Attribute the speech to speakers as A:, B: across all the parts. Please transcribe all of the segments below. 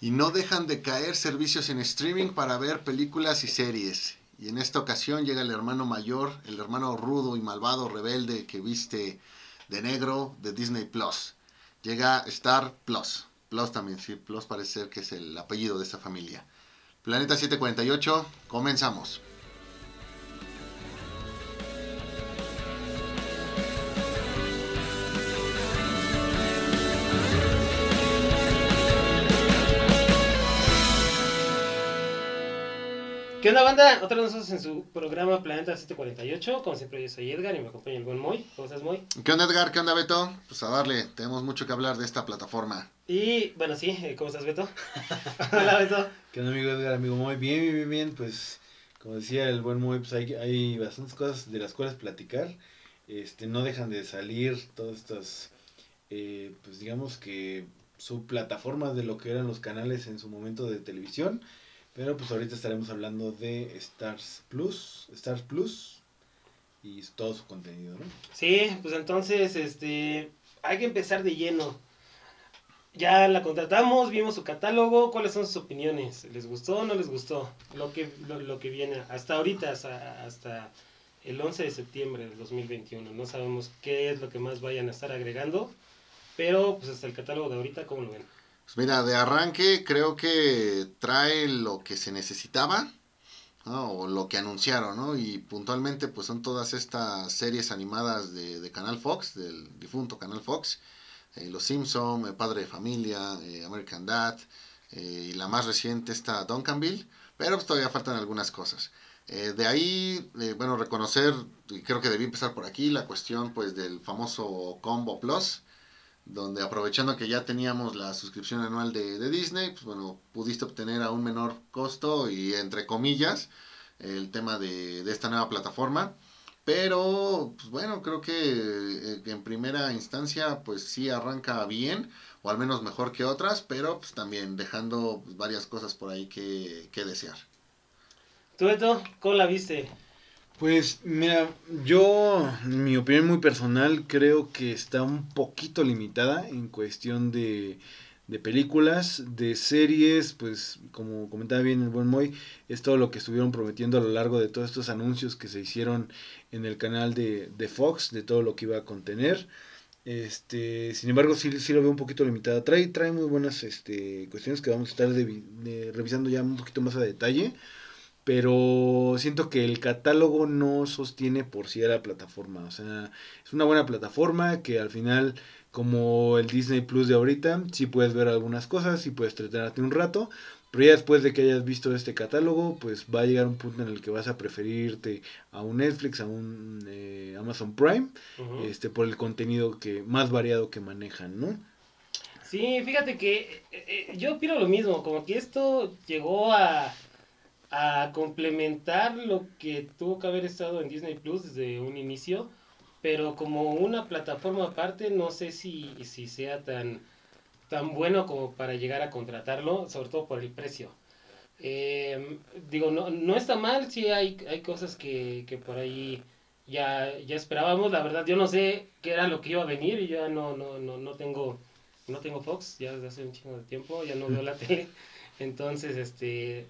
A: Y no dejan de caer servicios en streaming para ver películas y series. Y en esta ocasión llega el hermano mayor, el hermano rudo y malvado rebelde que viste de negro de Disney Plus. Llega Star Plus. Plus también, sí, Plus parece ser que es el apellido de esta familia. Planeta 748, comenzamos.
B: ¿Qué onda, banda? Otra vez nosotros en su programa Planeta 748. Como siempre, yo soy Edgar y me acompaña el buen Moy. ¿Cómo estás, Moy?
A: ¿Qué onda, Edgar? ¿Qué onda, Beto? Pues a darle, tenemos mucho que hablar de esta plataforma.
B: Y bueno, sí, eh, ¿cómo estás, Beto? Hola, Beto.
C: ¿Qué onda, amigo Edgar? Amigo Moy, bien, bien, bien, bien. Pues, como decía el buen Moy, pues hay, hay bastantes cosas de las cuales platicar. Este, no dejan de salir todas estas, eh, pues digamos que subplataformas de lo que eran los canales en su momento de televisión. Pero pues ahorita estaremos hablando de Stars Plus, Stars Plus y todo su contenido, ¿no?
B: Sí, pues entonces, este, hay que empezar de lleno. Ya la contratamos, vimos su catálogo, ¿cuáles son sus opiniones? ¿Les gustó o no les gustó? Lo que, lo, lo que viene hasta ahorita, hasta, hasta el 11 de septiembre del 2021. No sabemos qué es lo que más vayan a estar agregando, pero pues hasta el catálogo de ahorita, ¿cómo lo ven?
A: Pues mira, de arranque creo que trae lo que se necesitaba, ¿no? o lo que anunciaron, ¿no? Y puntualmente pues son todas estas series animadas de, de Canal Fox, del difunto Canal Fox, eh, Los Simpson, eh, Padre de Familia, eh, American Dad, y la más reciente está Duncanville, pero pues todavía faltan algunas cosas. De ahí, bueno, reconocer, y creo que debí empezar por aquí, la cuestión pues del famoso Combo Plus, donde aprovechando que ya teníamos la suscripción anual de, de, Disney, pues bueno, pudiste obtener a un menor costo y entre comillas el tema de, de esta nueva plataforma. Pero, pues bueno, creo que eh, en primera instancia pues sí arranca bien, o al menos mejor que otras, pero pues también dejando pues, varias cosas por ahí que, que desear.
B: ¿Tú, Beto, cómo la viste?
C: Pues mira, yo, mi opinión muy personal, creo que está un poquito limitada en cuestión de, de películas, de series, pues como comentaba bien el buen Moy, es todo lo que estuvieron prometiendo a lo largo de todos estos anuncios que se hicieron en el canal de, de Fox, de todo lo que iba a contener. Este, sin embargo, sí, sí lo veo un poquito limitado. Trae, trae muy buenas este, cuestiones que vamos a estar de, revisando ya un poquito más a detalle pero siento que el catálogo no sostiene por sí a la plataforma. O sea, es una buena plataforma que al final, como el Disney Plus de ahorita, sí puedes ver algunas cosas, sí puedes entretenerte un rato, pero ya después de que hayas visto este catálogo, pues va a llegar un punto en el que vas a preferirte a un Netflix, a un eh, Amazon Prime, uh -huh. este por el contenido que más variado que manejan, ¿no?
B: Sí, fíjate que eh, yo opino lo mismo, como que esto llegó a a complementar lo que tuvo que haber estado en Disney Plus desde un inicio, pero como una plataforma aparte, no sé si, si sea tan, tan bueno como para llegar a contratarlo, sobre todo por el precio. Eh, digo, no, no está mal, sí hay, hay cosas que, que por ahí ya, ya esperábamos, la verdad yo no sé qué era lo que iba a venir y ya no, no, no, no tengo no tengo Fox ya desde hace un chingo de tiempo, ya no veo la tele, entonces este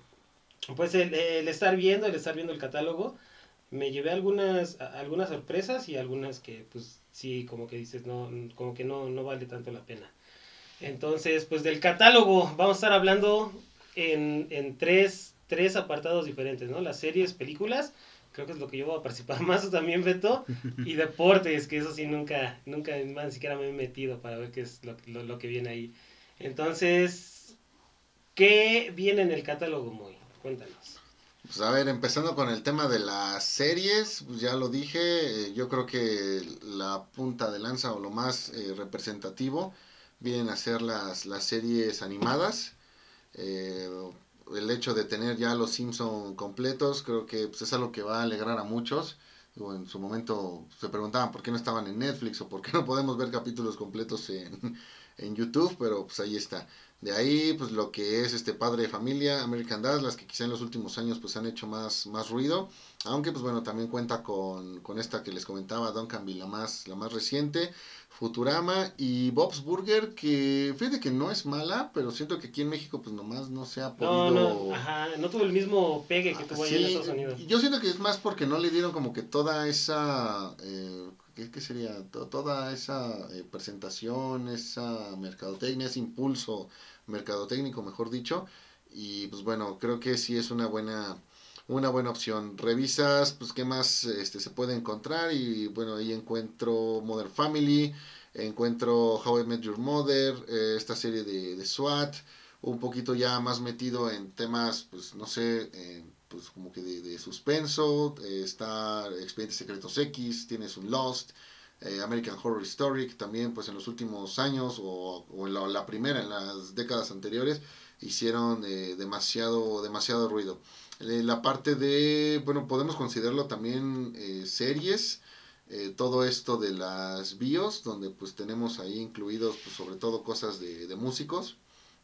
B: pues el, el, estar viendo, el estar viendo el catálogo, me llevé algunas, algunas sorpresas y algunas que pues sí, como que dices, no, como que no, no vale tanto la pena. Entonces, pues del catálogo vamos a estar hablando en, en tres, tres apartados diferentes, ¿no? Las series, películas, creo que es lo que yo voy a participar más también, Beto, y deportes, que eso sí nunca, nunca ni siquiera me he metido para ver qué es lo, lo, lo que viene ahí. Entonces, ¿qué viene en el catálogo, Muy? Cuéntanos.
A: Pues a ver, empezando con el tema de las series, pues ya lo dije, eh, yo creo que la punta de lanza o lo más eh, representativo vienen a ser las, las series animadas. Eh, el hecho de tener ya los Simpson completos, creo que pues, es algo que va a alegrar a muchos. Digo, en su momento se preguntaban por qué no estaban en Netflix o por qué no podemos ver capítulos completos en, en YouTube, pero pues ahí está. De ahí, pues lo que es este padre de familia, American Dad, las que quizá en los últimos años pues han hecho más, más ruido. Aunque pues bueno, también cuenta con, con esta que les comentaba, Duncanville, la más, la más reciente, Futurama y Bob's Burger, que fíjate que no es mala, pero siento que aquí en México pues nomás no se ha podido...
B: No, no, ajá, no tuvo el mismo pegue que tuvo allá en Estados Unidos.
A: Yo siento que es más porque no le dieron como que toda esa... Eh, ¿qué, sería? Toda esa eh, presentación, esa mercadotecnia, ese impulso mercadotécnico, mejor dicho. Y pues bueno, creo que sí es una buena una buena opción. Revisas, pues, qué más este, se puede encontrar. Y bueno, ahí encuentro Modern Family, encuentro How I Met Your Mother, eh, esta serie de, de, SWAT, un poquito ya más metido en temas, pues, no sé, eh, pues como que de, suspenso. Eh, está Expedientes Secretos X, tienes un Lost. American Horror Story, también pues en los últimos años o, o en la, primera, en las décadas anteriores, hicieron demasiado, demasiado ruido. Eh, la parte de, bueno, podemos considerarlo también eh, series, eh, todo esto de las bios, donde pues tenemos ahí incluidos pues sobre todo cosas de, músicos.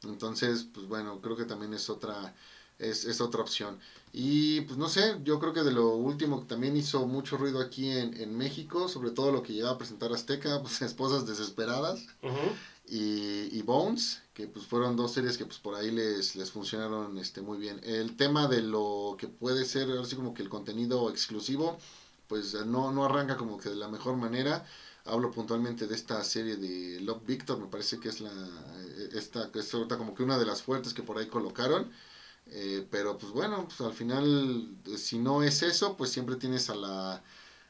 A: Entonces, pues bueno, creo que también es otra, es, es, otra opción. Y pues no sé, yo creo que de lo último que también hizo mucho ruido aquí en, en México, sobre todo lo que llegaba a presentar Azteca, pues Esposas Desesperadas y, Bones, que pues fueron dos series que pues por ahí les, les funcionaron este, muy bien. El tema de lo que puede ser así como que el contenido exclusivo, pues no, no arranca como que de la mejor manera. Hablo puntualmente de esta serie de Love Victor, me parece que es la esta que es como que una de las fuertes que por ahí colocaron. Eh, pero pues bueno, pues al final, si no es eso, pues siempre tienes a la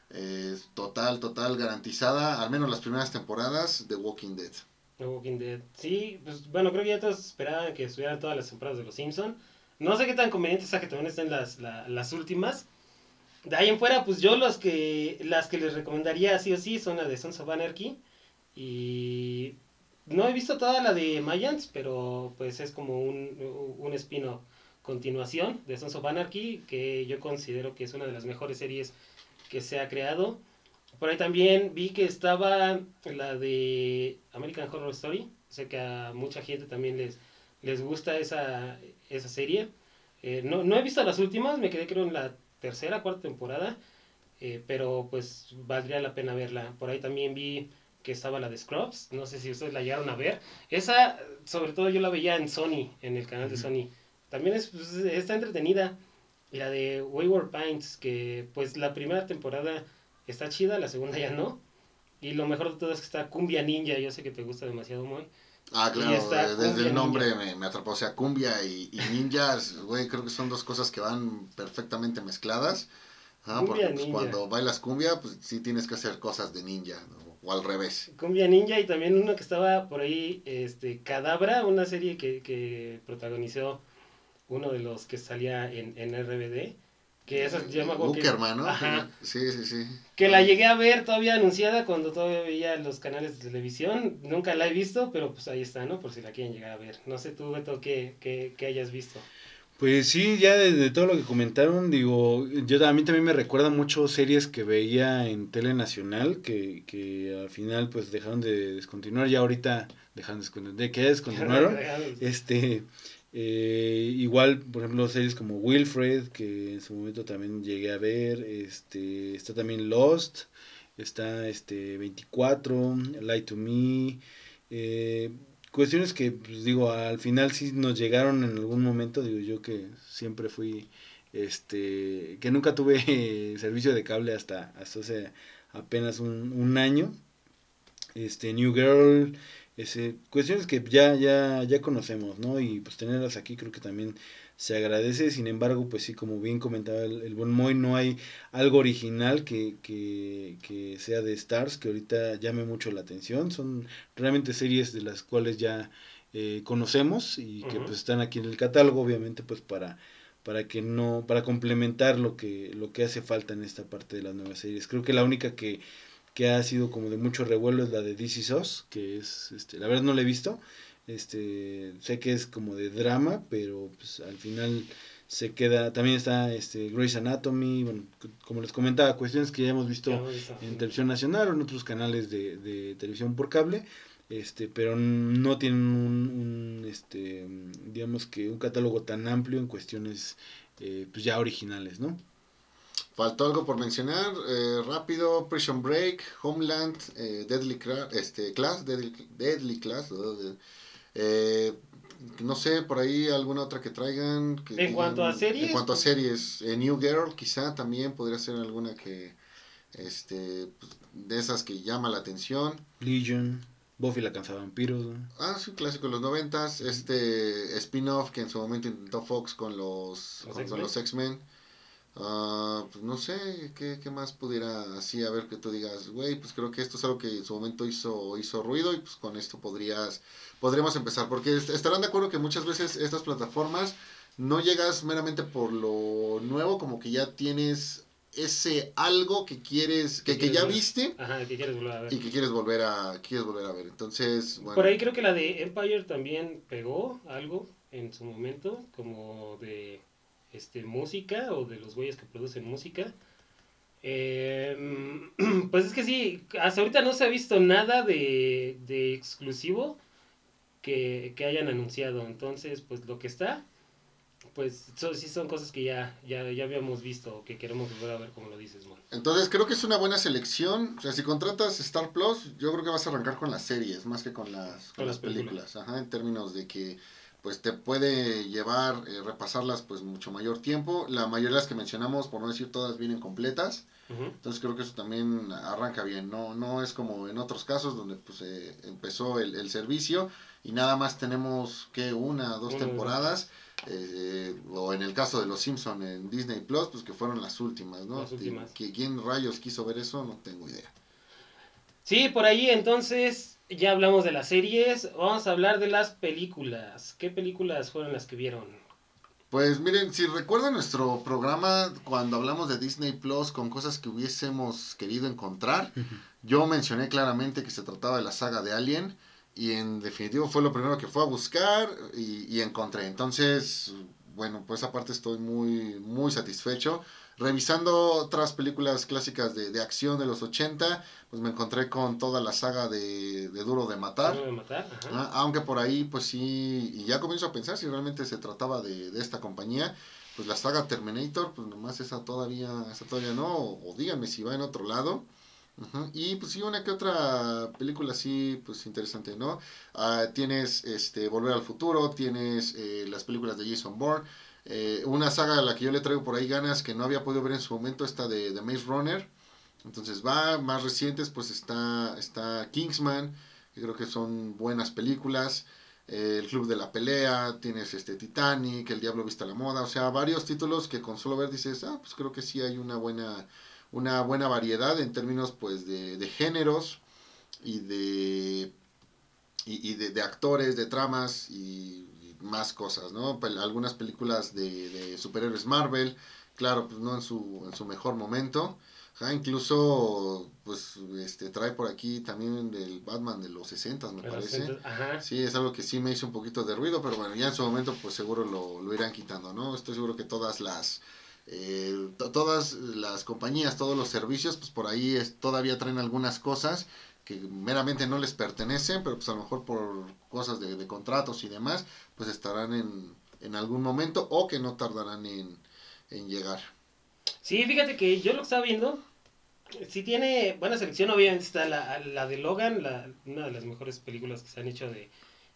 A: eh, total, total garantizada, al menos las primeras temporadas de Walking Dead.
B: The Walking Dead. Sí, pues bueno, creo que ya todos esperaban que estuvieran todas las temporadas de Los Simpson No sé qué tan conveniente sea que también estén las, las últimas. De ahí en fuera, pues yo los que, las que les recomendaría sí o sí son las de Sons of Anarchy. Y no he visto toda la de Mayans, pero pues es como un, un espino continuación de Sons of Anarchy, que yo considero que es una de las mejores series que se ha creado. Por ahí también vi que estaba la de American Horror Story. Sé que a mucha gente también les, les gusta esa, esa serie. Eh, no, no he visto las últimas, me quedé creo en la tercera, cuarta temporada. Eh, pero pues valdría la pena verla. Por ahí también vi que estaba la de Scrubs. No sé si ustedes la llegaron a ver. Esa, sobre todo yo la veía en Sony, en el canal de Sony. También es, pues, está entretenida. Y la de Wayward Pines, que pues la primera temporada está chida, la segunda ya no. Y lo mejor de todo es que está Cumbia Ninja, yo sé que te gusta demasiado, muy.
A: Ah, claro, eh, desde el nombre me, atrapó. O sea, cumbia y, y ninjas, güey, creo que son dos cosas que van perfectamente mezcladas. Ah, porque pues, cuando bailas cumbia, pues sí tienes que hacer cosas de ninja, o al revés.
B: Cumbia ninja y también uno que estaba por ahí, este, Cadabra, una serie que, que protagonizó uno de los que salía en, en RBD. Que esa se llama
A: hermano. Sí, sí, sí.
B: Que la llegué a ver todavía anunciada cuando todavía veía los canales de televisión. Nunca la he visto, pero pues ahí está, ¿no? Por si la quieren llegar a ver. No sé tú, Beto, qué, qué, hayas visto.
C: Pues sí, ya de, todo lo que comentaron, digo, yo a mí también me recuerda mucho series que veía en Tele Nacional, que, que al final pues dejaron de descontinuar, ya ahorita dejaron de, de que descontinuaron. este, eh, igual, por ejemplo, series como Wilfred, que en su momento también llegué a ver. Este, está también Lost, está este 24, Lie to Me. Eh, cuestiones que, pues, digo, al final sí nos llegaron en algún momento. Digo, yo que siempre fui, este, que nunca tuve servicio de cable hasta, hasta hace apenas un, un año. Este, New Girl, ese, cuestiones que ya, ya, ya conocemos, ¿no? Y pues tenerlas aquí creo que también se agradece, sin embargo, pues sí, como bien comentaba el, el Bon Moy, no hay algo original que, que, que, sea de Stars que ahorita llame mucho la atención, son realmente series de las cuales ya eh, conocemos y que pues están aquí en el catálogo, obviamente pues para para que no para complementar lo que lo que hace falta en esta parte de las nuevas series. Creo que la única que que ha sido como de mucho revuelo es la de DC SOS, que es, este, la verdad no la he visto, este, sé que es como de drama, pero pues al final se queda, también está este Grey's Anatomy, bueno, como les comentaba, cuestiones que ya hemos visto en televisión nacional o en otros canales de, de televisión por cable, este, pero no tienen un, un, este, digamos que un catálogo tan amplio en cuestiones eh, pues ya originales, ¿no?
A: Faltó algo por mencionar, eh, rápido, Prison Break, Homeland, eh, Deadly este, Class, Deadly, Class, eh, no sé, por ahí alguna otra que traigan.
B: en cuanto a series.
A: En cuanto a series, New Girl quizá también podría ser alguna que, este, pues, de esas que llama la atención.
C: Legion. Buffy la cansa vampiros.
A: Ah, sí, clásico de los noventas. Este spin-off que en su momento intentó Fox con los, con, los X-Men. Uh, pues no sé ¿qué, ¿qué, más pudiera así a ver que tú digas, güey, pues creo que esto es algo que en su momento hizo, hizo ruido y pues con esto podrías, podríamos empezar. Porque estarán de acuerdo que muchas veces estas plataformas no llegas meramente por lo nuevo, como que ya tienes ese algo que quieres, que, que ya viste
B: Ajá, que quieres volver a ver.
A: y que quieres volver a, quieres volver a ver. Entonces,
B: bueno. Por ahí creo que la de Empire también pegó algo en su momento, como de este música o de los güeyes que producen música. Eh, pues es que sí, hasta ahorita no se ha visto nada de, de exclusivo que, que hayan anunciado. Entonces, pues lo que está, pues sí son cosas que ya, ya, ya habíamos visto, que queremos volver a ver como lo dices, man.
A: Entonces creo que es una buena selección. O sea, si contratas Star Plus, yo creo que vas a arrancar con las series, más que con las, con, las películas. Ajá, en términos de que pues te puede llevar, eh, repasarlas pues mucho mayor tiempo. La mayoría de las que mencionamos, por no decir todas, vienen completas. Entonces creo que eso también arranca bien. No, no es como en otros casos donde pues eh, empezó el, el, servicio y nada más tenemos que una, dos temporadas. Eh, o en el caso de los Simpson en Disney Plus, pues que fueron las últimas, ¿no? Que quién rayos quiso ver eso, no tengo idea.
B: Sí, por ahí entonces ya hablamos de las series, vamos a hablar de las películas. ¿Qué películas fueron las que vieron?
A: Pues miren, si recuerdan nuestro programa cuando hablamos de Disney Plus con cosas que hubiésemos querido encontrar, yo mencioné claramente que se trataba de la saga de Alien y en definitivo fue lo primero que fue a buscar y, encontré. Entonces, bueno, pues aparte estoy muy, muy satisfecho. Revisando otras películas clásicas de, de acción de los 80, pues me encontré con toda la saga de, de Duro de Matar.
B: Duro de Matar,
A: ah, aunque por ahí, pues sí, y ya comienzo a pensar si realmente se trataba de, de esta compañía. Pues la saga Terminator, pues nomás esa todavía, esa todavía no, o, o díganme si va en otro lado. Y pues sí, una que otra película así, pues interesante, ¿no? Ah, tienes este Volver al Futuro, tienes eh, las películas de Jason Bourne, eh, una saga a la que yo le traigo por ahí ganas que no había podido ver en su momento, esta de, de Maze Runner. Entonces va, más recientes, pues está, está Kingsman, que creo que son buenas películas. Eh, el Club de la Pelea, tienes este Titanic, El Diablo Vista la Moda, o sea, varios títulos que con solo ver dices, ah, pues creo que sí hay una buena una buena variedad en términos pues de, de géneros y de y, de, actores, de tramas y, más cosas, ¿no? algunas películas de, de, superhéroes Marvel, claro, pues no en su, en su mejor momento. incluso, pues, este, trae por aquí también del Batman de los 60, me parece. Sí, es algo que sí me hizo un poquito de ruido, pero bueno, ya en su momento, pues seguro lo, lo irán quitando, ¿no? Estoy seguro que todas las, eh, todas las compañías, todos los servicios, pues por ahí es, todavía traen algunas cosas que meramente no les pertenecen, pero pues a lo mejor por cosas de, contratos y demás, pues estarán en, en, algún momento o que no tardarán en, en llegar.
B: Sí, fíjate que yo lo estaba viendo, si tiene buena selección, obviamente está la, la de Logan, la, una de las mejores películas que se han hecho de,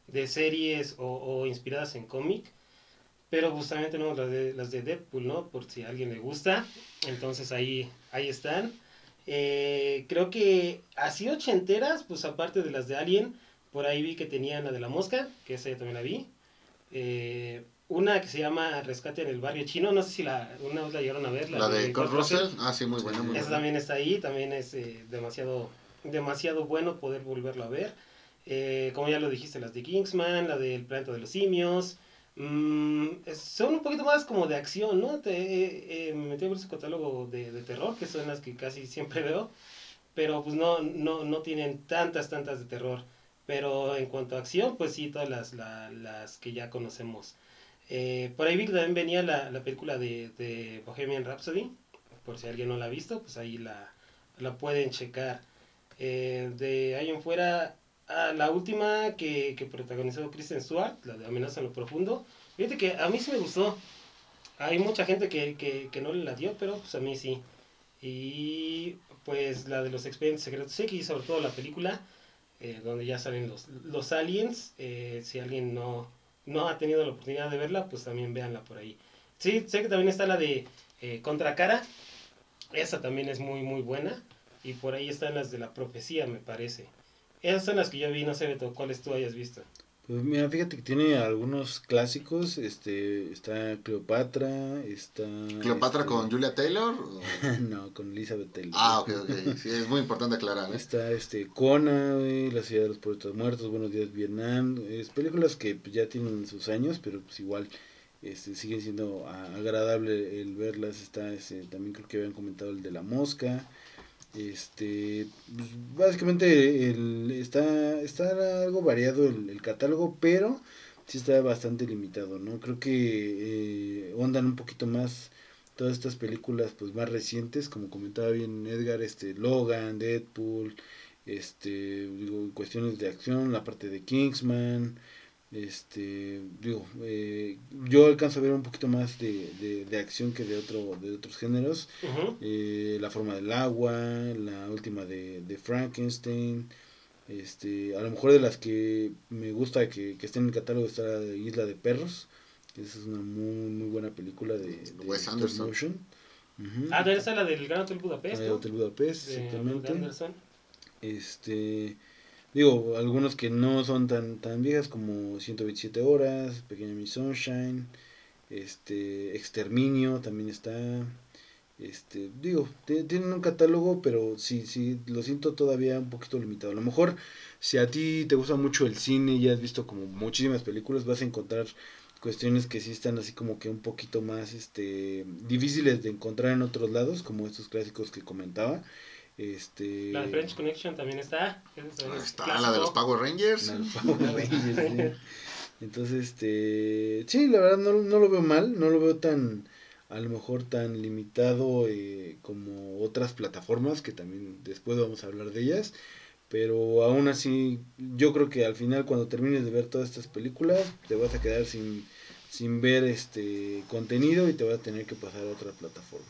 B: de series o, o inspiradas en cómic. Pero justamente no las de, las de Deadpool, ¿no? Por si a alguien le gusta. Entonces ahí, ahí están. Eh, creo que así ochenteras, pues aparte de las de Alien, por ahí vi que tenían la de la mosca, que esa ya también la vi. Eh, una que se llama Rescate en el barrio chino, no sé si la, una vez la llegaron a ver.
A: La, de, Kurt Russell. ah sí, muy buena. Muy
B: esa también está ahí, también es eh, demasiado, demasiado bueno poder volverlo a ver. como ya lo dijiste, las de Kingsman, la del planeta de los simios, Mm, son un poquito más como de acción, ¿no? Te, eh, me metí a ver ese catálogo de, de, terror, que son las que casi siempre veo, pero pues no, no, no tienen tantas, tantas de terror. Pero en cuanto a acción, pues sí, todas las, las que ya conocemos. Eh, por ahí también venía la, la película de, de, Bohemian Rhapsody, por si alguien no la ha visto, pues ahí la, la pueden checar. Eh, de ahí en fuera, a la última que, que protagonizó Kristen Stewart, la de Amenaza en lo Profundo. Fíjate que a mí sí me gustó. Hay mucha gente que, que, que no le la dio, pero pues a mí sí. Y pues la de los expedientes secretos X, sobre todo la película, eh, donde ya salen los, los aliens. eh, si alguien no, no ha tenido la oportunidad de verla, pues también véanla por ahí. Sí, sé que también está la de eh, Contracara. Esa también es muy, muy buena. Y por ahí están las de la profecía, me parece. Esas son las que yo vi, no sé, Beto, cuáles tú hayas visto.
C: Pues mira, fíjate que tiene algunos clásicos, este, está Cleopatra, está...
A: ¿Cleopatra
C: este,
A: con Julia Taylor? o-
C: no, con Elizabeth Taylor.
A: Ah, ok, ok. Sí, es muy importante aclarar. ¿eh?
C: Está este Kona, güey, La ciudad de los poetas muertos, Buenos días Vietnam, es películas que pues, ya tienen sus años, pero pues igual este sigue siendo agradable el verlas. Está ese, también creo que habían comentado el de la mosca. Este, pues, básicamente el, está está algo variado el, el catálogo, pero sí está bastante limitado, ¿no? Creo que eh, ondan un poquito más todas estas películas pues más recientes, como comentaba bien Edgar, este Logan, Deadpool, este digo cuestiones de acción, la parte de Kingsman, este digo eh, yo alcanzo a ver un poquito más de, de, de acción que de otro de otros géneros, eh, la forma del agua, la última de, de Frankenstein, este a lo mejor de las que me gusta que, que estén en el catálogo está la de Isla de Perros, que esa es una muy muy buena película de, de
A: Wes Anderson.
C: motion.
B: Ah, ¿dónde está la del Gran Hotel Budapest?
C: Ah. Hotel Budapest,
B: De
C: exactamente.
B: Anderson.
C: Este, digo, algunos que no son tan tan viejas como 127 horas, Pequeña Miss Sunshine, este, Exterminio también está. Este, digo, tienen un catálogo, pero sí, sí, lo siento todavía un poquito limitado. A lo mejor, si a ti te gusta mucho el cine y has visto como muchísimas películas, vas a encontrar cuestiones que sí están así como que un poquito más este difíciles de encontrar en otros lados, como estos clásicos que comentaba. Este
B: La de French Connection también está. Es
A: Está
B: clásico.
A: la de los Power Rangers.
C: la de los Power Rangers, sí. Entonces, este, sí, la verdad no, no lo veo mal, no lo veo tan, a lo mejor tan limitado eh, como otras plataformas, que también después vamos a hablar de ellas, pero aún así, yo creo que al final cuando termines de ver todas estas películas, te vas a quedar sin, sin ver este contenido y te vas a tener que pasar a otra plataforma.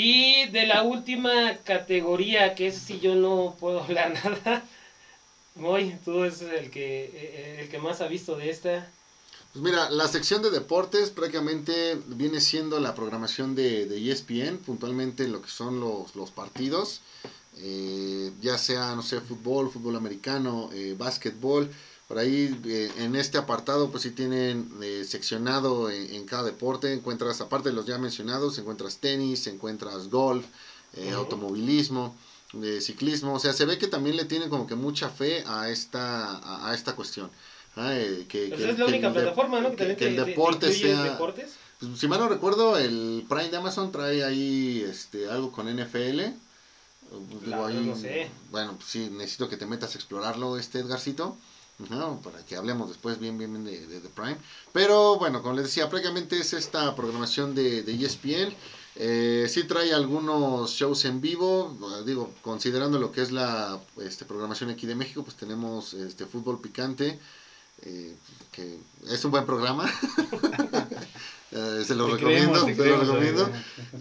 B: Y de la última categoría, que es si yo no puedo hablar nada. Moy, tú es el que, eh, el que más ha visto de esta.
A: Pues mira, la sección de deportes prácticamente viene siendo la programación de, de ESPN, puntualmente lo que son los, los partidos, eh, ya sea, no sé, fútbol, fútbol americano, eh, básquetbol. Por ahí eh, en este apartado pues sí tienen eh, seccionado en, en cada deporte, encuentras, aparte de los ya mencionados, encuentras tenis, encuentras golf, eh,
B: Ujú.
A: automovilismo, de ciclismo, o sea, se ve que también le tienen como que mucha fe a esta, a, a esta cuestión. ¿ah? Eh, que,
B: Pues
A: que-
B: es la única plataforma, ¿no? Que,
A: que-
B: también
A: que el
B: te- te- te
A: deporte sea...
B: deportes.
A: Pues, si mal no recuerdo, el Prime de Amazon trae ahí este, algo con NFL. Pues, digo, ahí,
B: no sé.
A: Bueno, pues sí, necesito que te metas a explorarlo, este Edgarcito. Para que hablemos después bien, bien, bien de, de, de Prime. Pero bueno, como les decía, prácticamente es esta programación de, de ESPN. Eh, sí trae algunos shows en vivo, eh, digo, considerando lo que es la este, programación aquí de México, pues tenemos este fútbol picante, eh, que es un buen programa. Eh, se lo
C: Te
A: recomiendo,
C: creemos,
A: se lo
C: creemos,
A: recomiendo.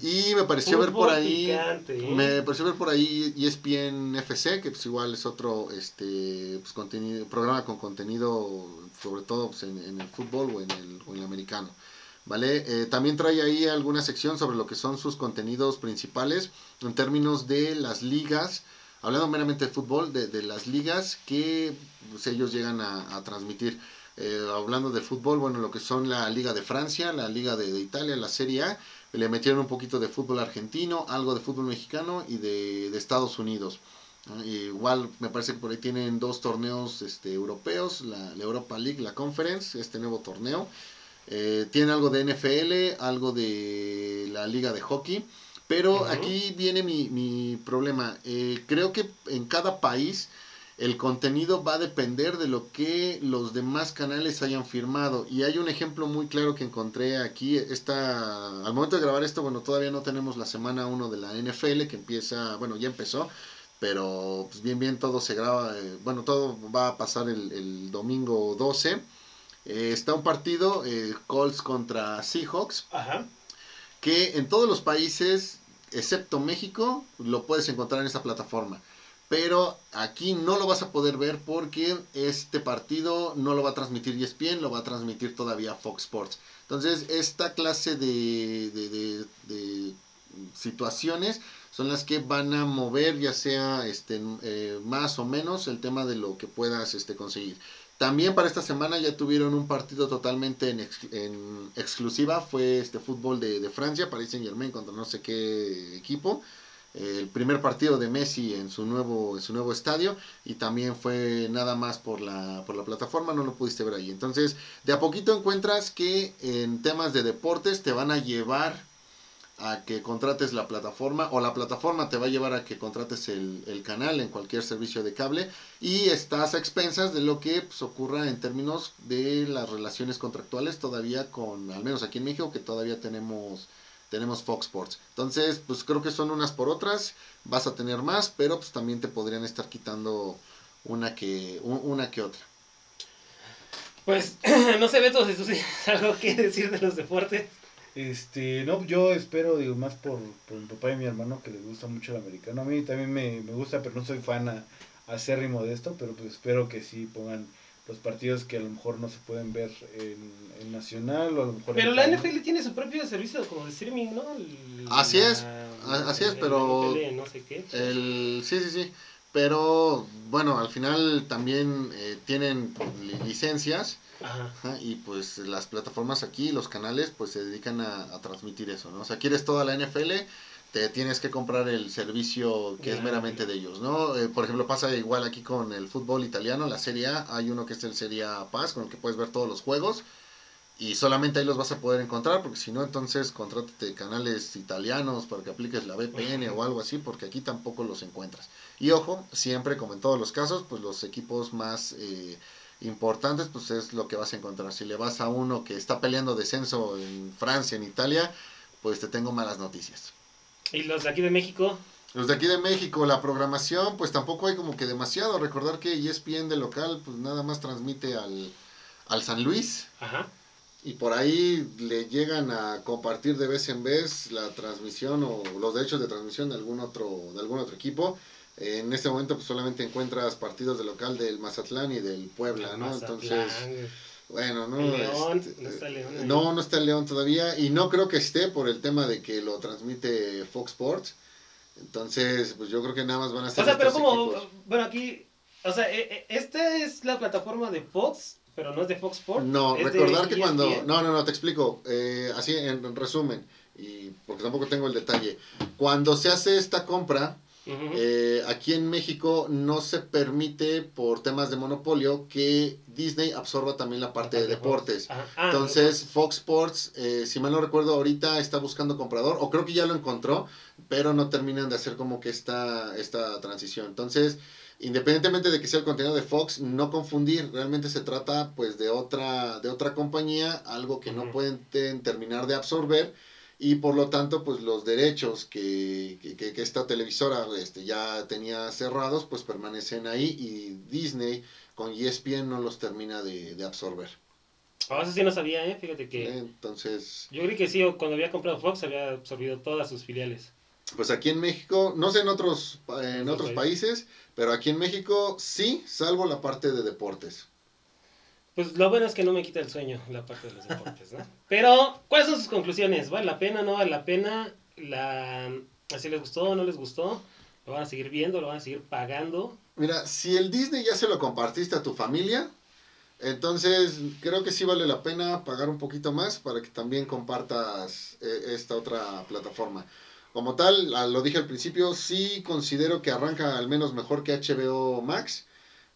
A: Y me pareció ver por ahí,
B: picante, ¿eh?
A: me pareció ver por ahí ESPN FC, que pues igual es otro este pues, contenido, programa con contenido, sobre todo pues, en, en el fútbol o en el, o en el americano. ¿Vale? Eh, también trae ahí alguna sección sobre lo que son sus contenidos principales en términos de las ligas, hablando meramente de fútbol, de, de las ligas que pues, ellos llegan a, a transmitir. Eh, hablando de fútbol, bueno, lo que son la Liga de Francia, la Liga de, de Italia, la Serie A, le metieron un poquito de fútbol argentino, algo de fútbol mexicano y de, de Estados Unidos. igual me parece que por ahí tienen dos torneos este, europeos, la, la Europa League, la Conference, este nuevo torneo. Eh, tiene algo de NFL, algo de la liga de hockey. Pero aquí viene mi, mi problema. Eh, creo que en cada país el contenido va a depender de lo que los demás canales hayan firmado. Y hay un ejemplo muy claro que encontré aquí. Esta, al momento de grabar esto, bueno, todavía no tenemos la semana 1 de la NFL que empieza, bueno, ya empezó. pero pues bien, bien, todo se graba, eh, bueno, todo va a pasar el, el domingo 12. Eh, está un partido, eh, Colts contra Seahawks,
B: Ajá.
A: que en todos los países, excepto México, lo puedes encontrar en esta plataforma. Pero aquí no lo vas a poder ver porque este partido no lo va a transmitir ESPN, lo va a transmitir todavía Fox Sports. Entonces, esta clase de, de- de- situaciones son las que van a mover ya sea este, eh, más o menos el tema de lo que puedas este, conseguir. También para esta semana ya tuvieron un partido totalmente en exclusiva, fue este fútbol de, de Francia, Paris Saint Germain contra no sé qué equipo. El primer partido de Messi en su nuevo, en su nuevo estadio y también fue nada más por la, por la plataforma, no lo pudiste ver ahí. Entonces, de a poquito encuentras que en temas de deportes te van a llevar a que contrates la plataforma o la plataforma te va a llevar a que contrates el, el canal en cualquier servicio de cable y estás a expensas de lo que pues, ocurra en términos de las relaciones contractuales todavía con, al menos aquí en México, que todavía tenemos tenemos Fox Sports. Entonces, pues creo que son unas por otras, vas a tener más, pero pues también te podrían estar quitando una que una que otra.
B: Pues, no sé, Beto, si tú tienes algo que decir de los deportes.
C: Este, no, yo espero, digo, más por, por mi papá y mi hermano que les gusta mucho el americano. A mí también me, me gusta, pero no soy fan a- acérrimo de esto, pero pues espero que sí pongan los partidos que a lo mejor no se pueden ver en, en nacional o a lo mejor
B: Pero
C: en
B: la. NFL tiene su propio servicio como de streaming, ¿no? El-
A: Así es,
B: la-
A: así es,
B: el
A: pero-
B: NFL no sé qué.
A: El, sí, sí, sí. Pero bueno, al final también eh, tienen li- licencias
B: Ajá.
A: ajá, y pues las plataformas aquí, los canales, pues se dedican a, a transmitir eso, ¿no? O sea, quieres toda la NFL, te tienes que comprar el servicio que es meramente de ellos, ¿no? Eh, por ejemplo, pasa igual aquí con el fútbol italiano, la Serie A, hay uno que es el Serie A Pass, con el que puedes ver todos los juegos. Y solamente ahí los vas a poder encontrar, porque si no, entonces contrátate canales italianos para que apliques la VPN o algo así, porque aquí tampoco los encuentras. Y ojo, siempre como en todos los casos, pues los equipos más eh, importantes, pues es lo que vas a encontrar. Si le vas a uno que está peleando descenso en Francia, en Italia, pues te tengo malas noticias.
B: Y los de aquí de México.
A: Los de aquí de México, la programación, pues tampoco hay como que demasiado. Recordar que ESPN de local, pues nada más transmite al, al San Luis.
B: Ajá.
A: Y por ahí le llegan a compartir de vez en vez la transmisión o los derechos de transmisión de algún otro, de algún otro equipo. En este momento pues solamente encuentras partidos de local del Mazatlán y del Puebla, ¿no? Entonces, bueno, ¿no?
B: León,
A: Este,
B: no está León ahí.
A: no, no está el León todavía y no creo que esté por el tema de que lo transmite Fox Sports. Entonces, pues yo creo que nada más van a
B: O
A: estar
B: sea, pero como,
A: equipos.
B: bueno, aquí, o sea, eh, eh, esta es la plataforma de Fox, pero no es de Fox Sports.
A: No, recordar que cuando...
B: ESPN.
A: No, no, no, te explico. eh, así en, en resumen, y porque tampoco tengo el detalle. Cuando se hace esta compra, Eh, aquí en México no se permite, por temas de monopolio, que Disney absorba también la parte de
B: Fox.
A: deportes.
B: Ah,
A: Entonces, Fox Sports, eh, si mal no recuerdo, ahorita está buscando comprador, o creo que ya lo encontró, pero no terminan de hacer como que esta, esta transición. Entonces, independientemente de que sea el contenido de Fox, no confundir, realmente se trata pues de otra, de otra compañía, algo que no pueden te- terminar de absorber. Y por lo tanto, pues los derechos que, que, que- esta televisora este, ya tenía cerrados, pues permanecen ahí y Disney con ESPN no los termina de, de absorber.
B: Ah, eso sí no sabía, ¿eh? Fíjate que...
A: Entonces,
B: Yo creí que sí, cuando había comprado Fox había absorbido todas sus filiales.
A: pues aquí en México, no sé en otros, en
B: otros
A: países, pero aquí en México sí, salvo la parte de deportes.
B: Pues lo bueno es que no me quita el sueño la parte de los deportes, ¿no? Pero, ¿cuáles son sus conclusiones? ¿Vale la pena, no vale la pena? La... ¿Así les gustó o no les gustó? ¿Lo van a seguir viendo? ¿Lo van a seguir pagando?
A: Mira, si el Disney ya se lo compartiste a tu familia, entonces creo que sí vale la pena pagar un poquito más para que también compartas eh, esta otra plataforma. Como tal, lo dije al principio, sí considero que arranca al menos mejor que HBO Max,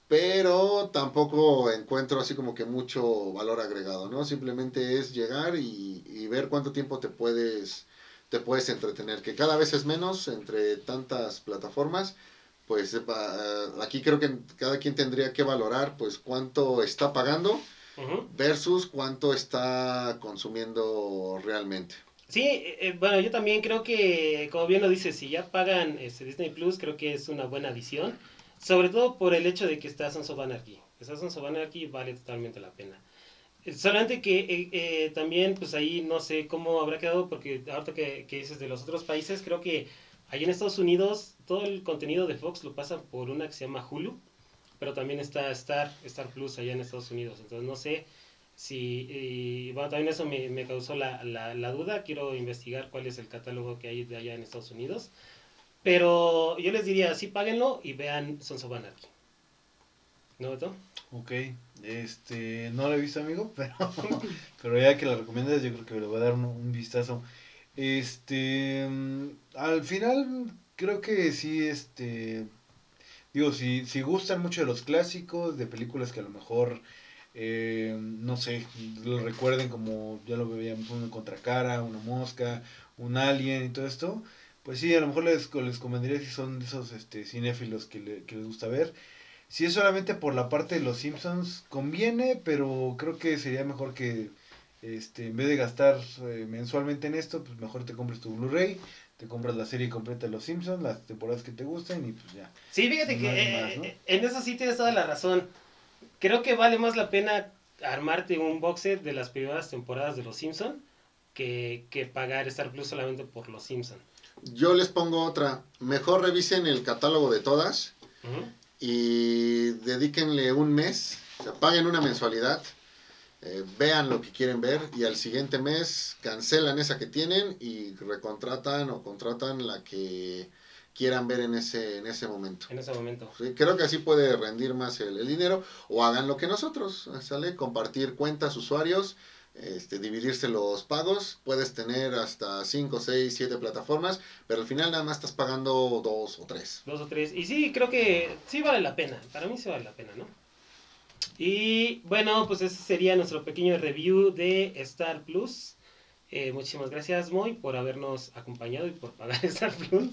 A: pero tampoco encuentro así como que mucho valor agregado, ¿no? Simplemente es llegar y, y ver cuánto tiempo te puedes, te puedes entretener, que cada vez es menos entre tantas plataformas pues sepa, eh, aquí creo que cada quien tendría que valorar pues cuánto está pagando versus cuánto está consumiendo realmente.
B: Sí, eh, eh, bueno, yo también creo que, como bien lo dices, si ya pagan este, Disney Plus, creo que es una buena adición. Sobre todo por el hecho de que está Sons of Anarchy. Sons of Anarchy vale totalmente la pena. Eh, Solamente que eh, eh, también, pues ahí no sé cómo habrá quedado, porque ahorita que, que dices de los otros países, creo que ahí en Estados Unidos todo el contenido de Fox lo pasan por una que se llama Hulu, pero también está Star, Star Plus allá en Estados Unidos. Entonces no sé si, y, bueno, también eso me, me causó la, la, la duda, quiero investigar cuál es el catálogo que hay de allá en Estados Unidos. Pero yo les diría, sí, páguenlo y vean Sons of. ¿No, Beto?
C: Ok, este, no lo he visto amigo, pero, pero ya que la recomiendas yo creo que le voy a dar un, un vistazo. Este, mm, al final creo que sí, este, digo, si, si gustan mucho de los clásicos, de películas que a lo mejor, eh, no sé, lo recuerden como ya lo veíamos, una contracara, una mosca, un alien y todo esto, pues sí, a lo mejor les, les convendría si son de esos este, cinéfilos que, le- que les gusta ver. Si es solamente por la parte de los Simpsons, conviene, pero creo que sería mejor que este, en vez de gastar eh, mensualmente en esto, pues mejor te compres tu Blu-ray, te compras la serie completa de los Simpsons, las temporadas que te gusten y pues ya.
B: Sí, fíjate
C: No
B: que eh,
C: más, ¿no?
B: eh, en eso sí tienes toda la razón. Creo que vale más la pena armarte un box set de las primeras temporadas de Los Simpson que, que pagar Star Plus solamente por Los Simpson.
A: Yo les pongo otra. Mejor revisen el catálogo de todas y dedíquenle un mes, o sea, paguen una mensualidad, eh, vean lo que quieren ver y al siguiente mes cancelan esa que tienen y recontratan o contratan la que quieran ver en ese, en ese momento.
B: En ese momento.
A: Sí, creo que así puede rendir más el, el dinero o hagan lo que nosotros, ¿sale? Compartir cuentas, usuarios, este, dividirse los pagos, puedes tener hasta 5, 6, 7 plataformas, pero al final nada más estás pagando dos o tres.
B: Dos o tres. Y sí, creo que sí vale la pena. Para mí sí vale la pena, ¿no? Y bueno, pues ese sería nuestro pequeño review de Star Plus. Eh, muchísimas gracias, Moy, por habernos acompañado y por pagar Star Plus.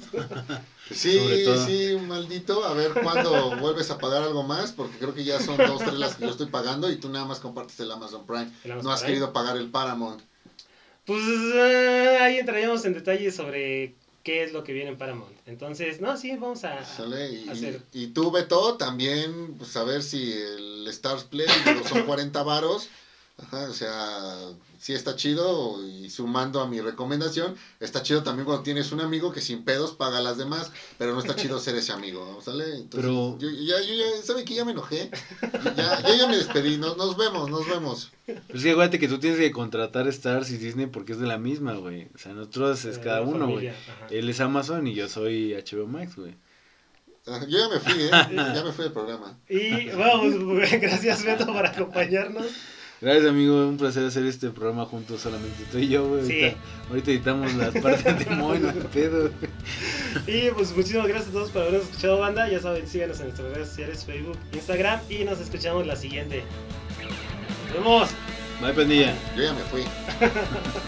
A: Sí,
C: Sobre todo.
A: sí, maldito, a ver cuándo vuelves a pagar algo más, porque creo que ya son dos, tres las que yo estoy pagando y tú nada más compartes el Amazon Prime.
B: El Amazon
A: no has
B: Prime.
A: querido pagar el Paramount.
B: Pues eh, ahí entraríamos en detalle sobre qué es lo que viene en Paramount. Entonces, no, sí, vamos a,
A: ¿Sale? Y,
B: hacer.
A: y, y tú, Beto, también, pues a ver si el Stars Play son 40 varos. Ajá, o sea, sí está chido. Y sumando a mi recomendación, está chido también cuando tienes un amigo que sin pedos paga las demás, pero no está chido ser ese amigo, ¿sale? Entonces,
C: Pero-
A: yo, ya, yo ya, ¿sabe que ya me enojé? Ya, yo ya me despedí, nos, nos vemos, nos vemos.
C: Pues sí, acuérdate que tú tienes que contratar Stars y Disney porque es de la misma, güey. O sea, nosotros es
B: eh,
C: cada uno, güey. Él es Amazon y yo soy HBO Max, güey.
A: Yo ya me fui, ¿eh? Ya me fui del programa.
B: Y vamos, gracias Beto por acompañarnos.
C: Gracias, amigo. Un placer hacer este programa juntos, solamente tú y yo, güey.
B: Sí.
C: Ahorita, ahorita editamos las partes de Moy, no pedo.
B: Y pues muchísimas gracias a todos por habernos escuchado, banda. Ya saben, síganos en nuestras redes sociales, Facebook, Instagram. Y nos escuchamos la siguiente. Nos vemos.
C: Bye, pandilla.
A: Yo ya me fui.